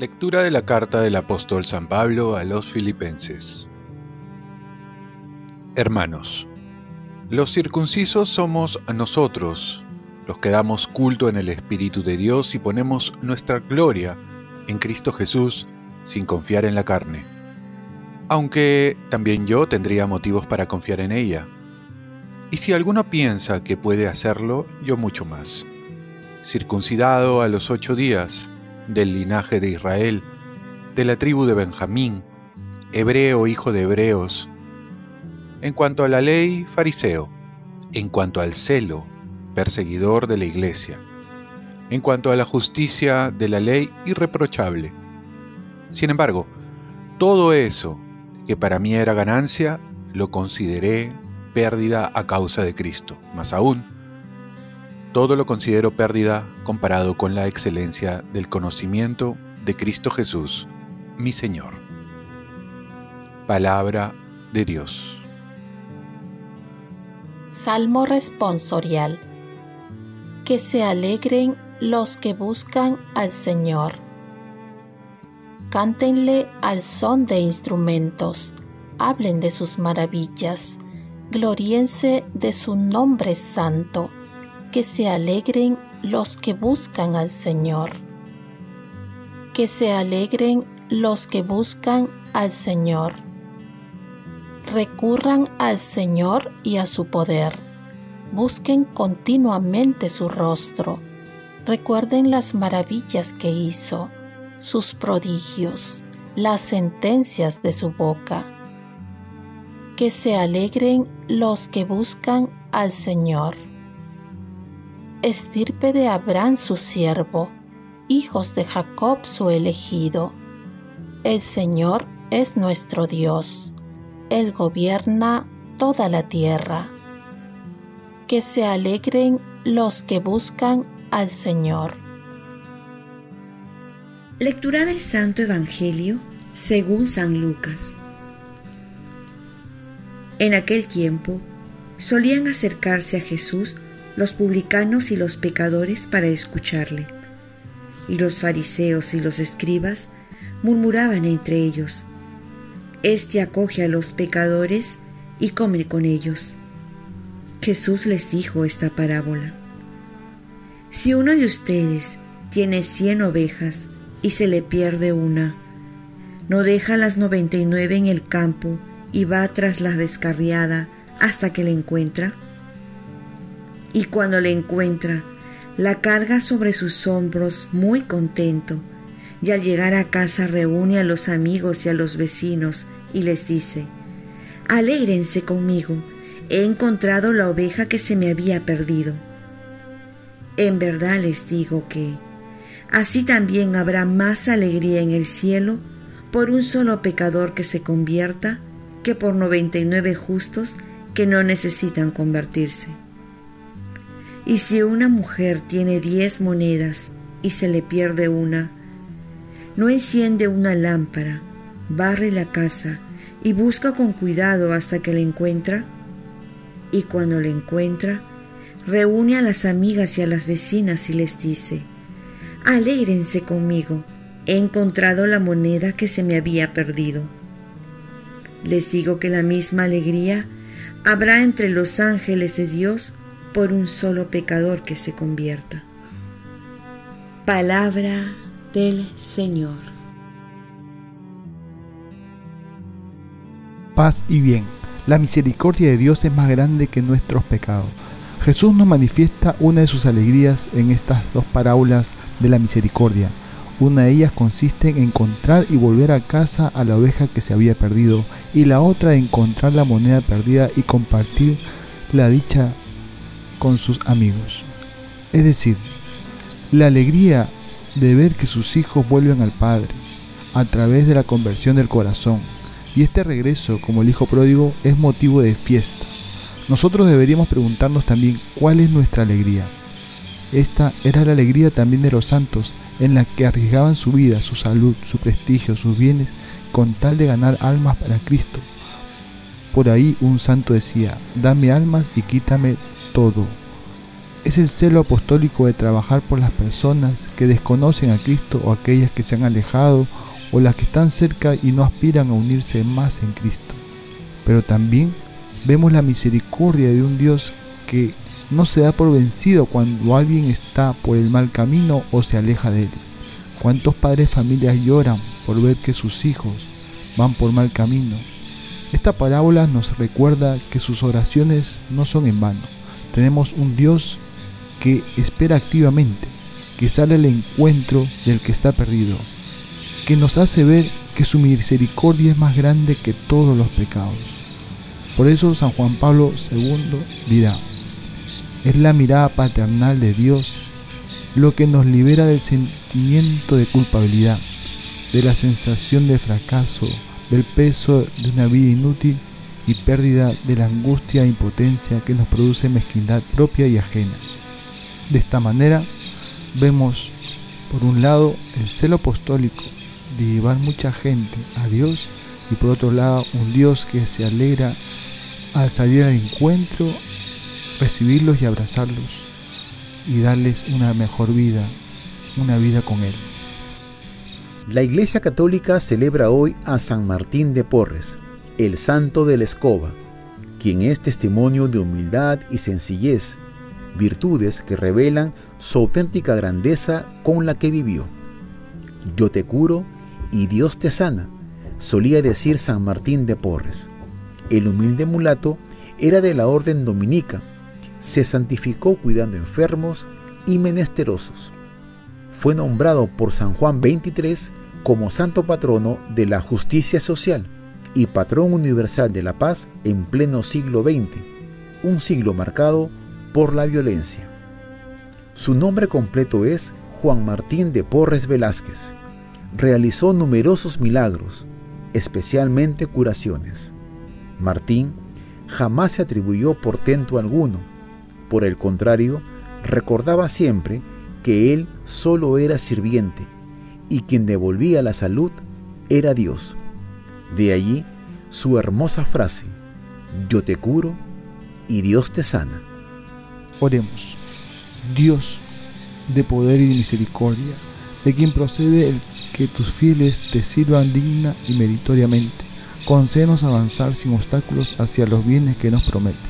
Lectura de la carta del apóstol San Pablo a los filipenses. Hermanos, los circuncisos somos nosotros, los que damos culto en el Espíritu de Dios y ponemos nuestra gloria en Cristo Jesús sin confiar en la carne. Aunque también yo tendría motivos para confiar en ella. Y si alguno piensa que puede hacerlo, yo mucho más. Circuncidado a los ocho días, del linaje de Israel, de la tribu de Benjamín, hebreo hijo de hebreos. En cuanto a la ley, fariseo. En cuanto al celo, perseguidor de la iglesia. En cuanto a la justicia de la ley, irreprochable. Sin embargo, todo eso que para mí era ganancia, lo consideré pérdida a causa de Cristo. Más aún, todo lo considero pérdida comparado con la excelencia del conocimiento de Cristo Jesús, mi Señor. Palabra de Dios. Salmo responsorial. Que se alegren los que buscan al Señor. Cántenle al son de instrumentos, hablen de sus maravillas, gloríense de su nombre santo que se alegren los que buscan al Señor. Que se alegren los que buscan al Señor. Recurran al Señor y a su poder. Busquen continuamente su rostro. Recuerden las maravillas que hizo, sus prodigios, las sentencias de su boca. Que se alegren los que buscan al Señor estirpe de Abraham su siervo, hijos de Jacob su elegido. El Señor es nuestro Dios, Él gobierna toda la tierra. Que se alegren los que buscan al Señor. Lectura del Santo Evangelio según San Lucas. En aquel tiempo solían acercarse a Jesús los publicanos y los pecadores para escucharle. Y los fariseos y los escribas murmuraban entre ellos, Este acoge a los pecadores y come con ellos. Jesús les dijo esta parábola. Si uno de ustedes tiene cien ovejas y se le pierde una, ¿no deja las noventa y nueve en el campo y va tras la descarriada hasta que la encuentra? y cuando le encuentra, la carga sobre sus hombros muy contento, y al llegar a casa reúne a los amigos y a los vecinos y les dice, Alégrense conmigo, he encontrado la oveja que se me había perdido. En verdad les digo que así también habrá más alegría en el cielo por un solo pecador que se convierta que por noventa y nueve justos que no necesitan convertirse. Y si una mujer tiene diez monedas y se le pierde una, no enciende una lámpara, barre la casa y busca con cuidado hasta que la encuentra. Y cuando la encuentra, reúne a las amigas y a las vecinas y les dice, Alégrense conmigo, he encontrado la moneda que se me había perdido. Les digo que la misma alegría habrá entre los ángeles de Dios por un solo pecador que se convierta. Palabra del Señor. Paz y bien. La misericordia de Dios es más grande que nuestros pecados. Jesús nos manifiesta una de sus alegrías en estas dos parábolas de la misericordia. Una de ellas consiste en encontrar y volver a casa a la oveja que se había perdido y la otra en encontrar la moneda perdida y compartir la dicha con sus amigos. Es decir, la alegría de ver que sus hijos vuelven al Padre a través de la conversión del corazón. Y este regreso como el Hijo pródigo es motivo de fiesta. Nosotros deberíamos preguntarnos también cuál es nuestra alegría. Esta era la alegría también de los santos, en la que arriesgaban su vida, su salud, su prestigio, sus bienes, con tal de ganar almas para Cristo. Por ahí un santo decía, dame almas y quítame todo. Es el celo apostólico de trabajar por las personas que desconocen a Cristo o aquellas que se han alejado o las que están cerca y no aspiran a unirse más en Cristo. Pero también vemos la misericordia de un Dios que no se da por vencido cuando alguien está por el mal camino o se aleja de él. ¿Cuántos padres familias lloran por ver que sus hijos van por mal camino? Esta parábola nos recuerda que sus oraciones no son en vano. Tenemos un Dios que espera activamente, que sale al encuentro del que está perdido, que nos hace ver que su misericordia es más grande que todos los pecados. Por eso San Juan Pablo II dirá, es la mirada paternal de Dios lo que nos libera del sentimiento de culpabilidad, de la sensación de fracaso, del peso de una vida inútil y pérdida de la angustia e impotencia que nos produce mezquindad propia y ajena. De esta manera vemos, por un lado, el celo apostólico de llevar mucha gente a Dios y por otro lado, un Dios que se alegra al salir al encuentro, recibirlos y abrazarlos y darles una mejor vida, una vida con Él. La Iglesia Católica celebra hoy a San Martín de Porres, el santo de la escoba, quien es testimonio de humildad y sencillez virtudes que revelan su auténtica grandeza con la que vivió. Yo te curo y Dios te sana, solía decir San Martín de Porres. El humilde mulato era de la orden dominica, se santificó cuidando enfermos y menesterosos. Fue nombrado por San Juan XXIII como santo patrono de la justicia social y patrón universal de la paz en pleno siglo XX, un siglo marcado por la violencia. Su nombre completo es Juan Martín de Porres Velázquez. Realizó numerosos milagros, especialmente curaciones. Martín jamás se atribuyó portento alguno. Por el contrario, recordaba siempre que él solo era sirviente y quien devolvía la salud era Dios. De allí su hermosa frase, yo te curo y Dios te sana. Oremos. Dios de poder y de misericordia, de quien procede el que tus fieles te sirvan digna y meritoriamente. Concédenos avanzar sin obstáculos hacia los bienes que nos prometes.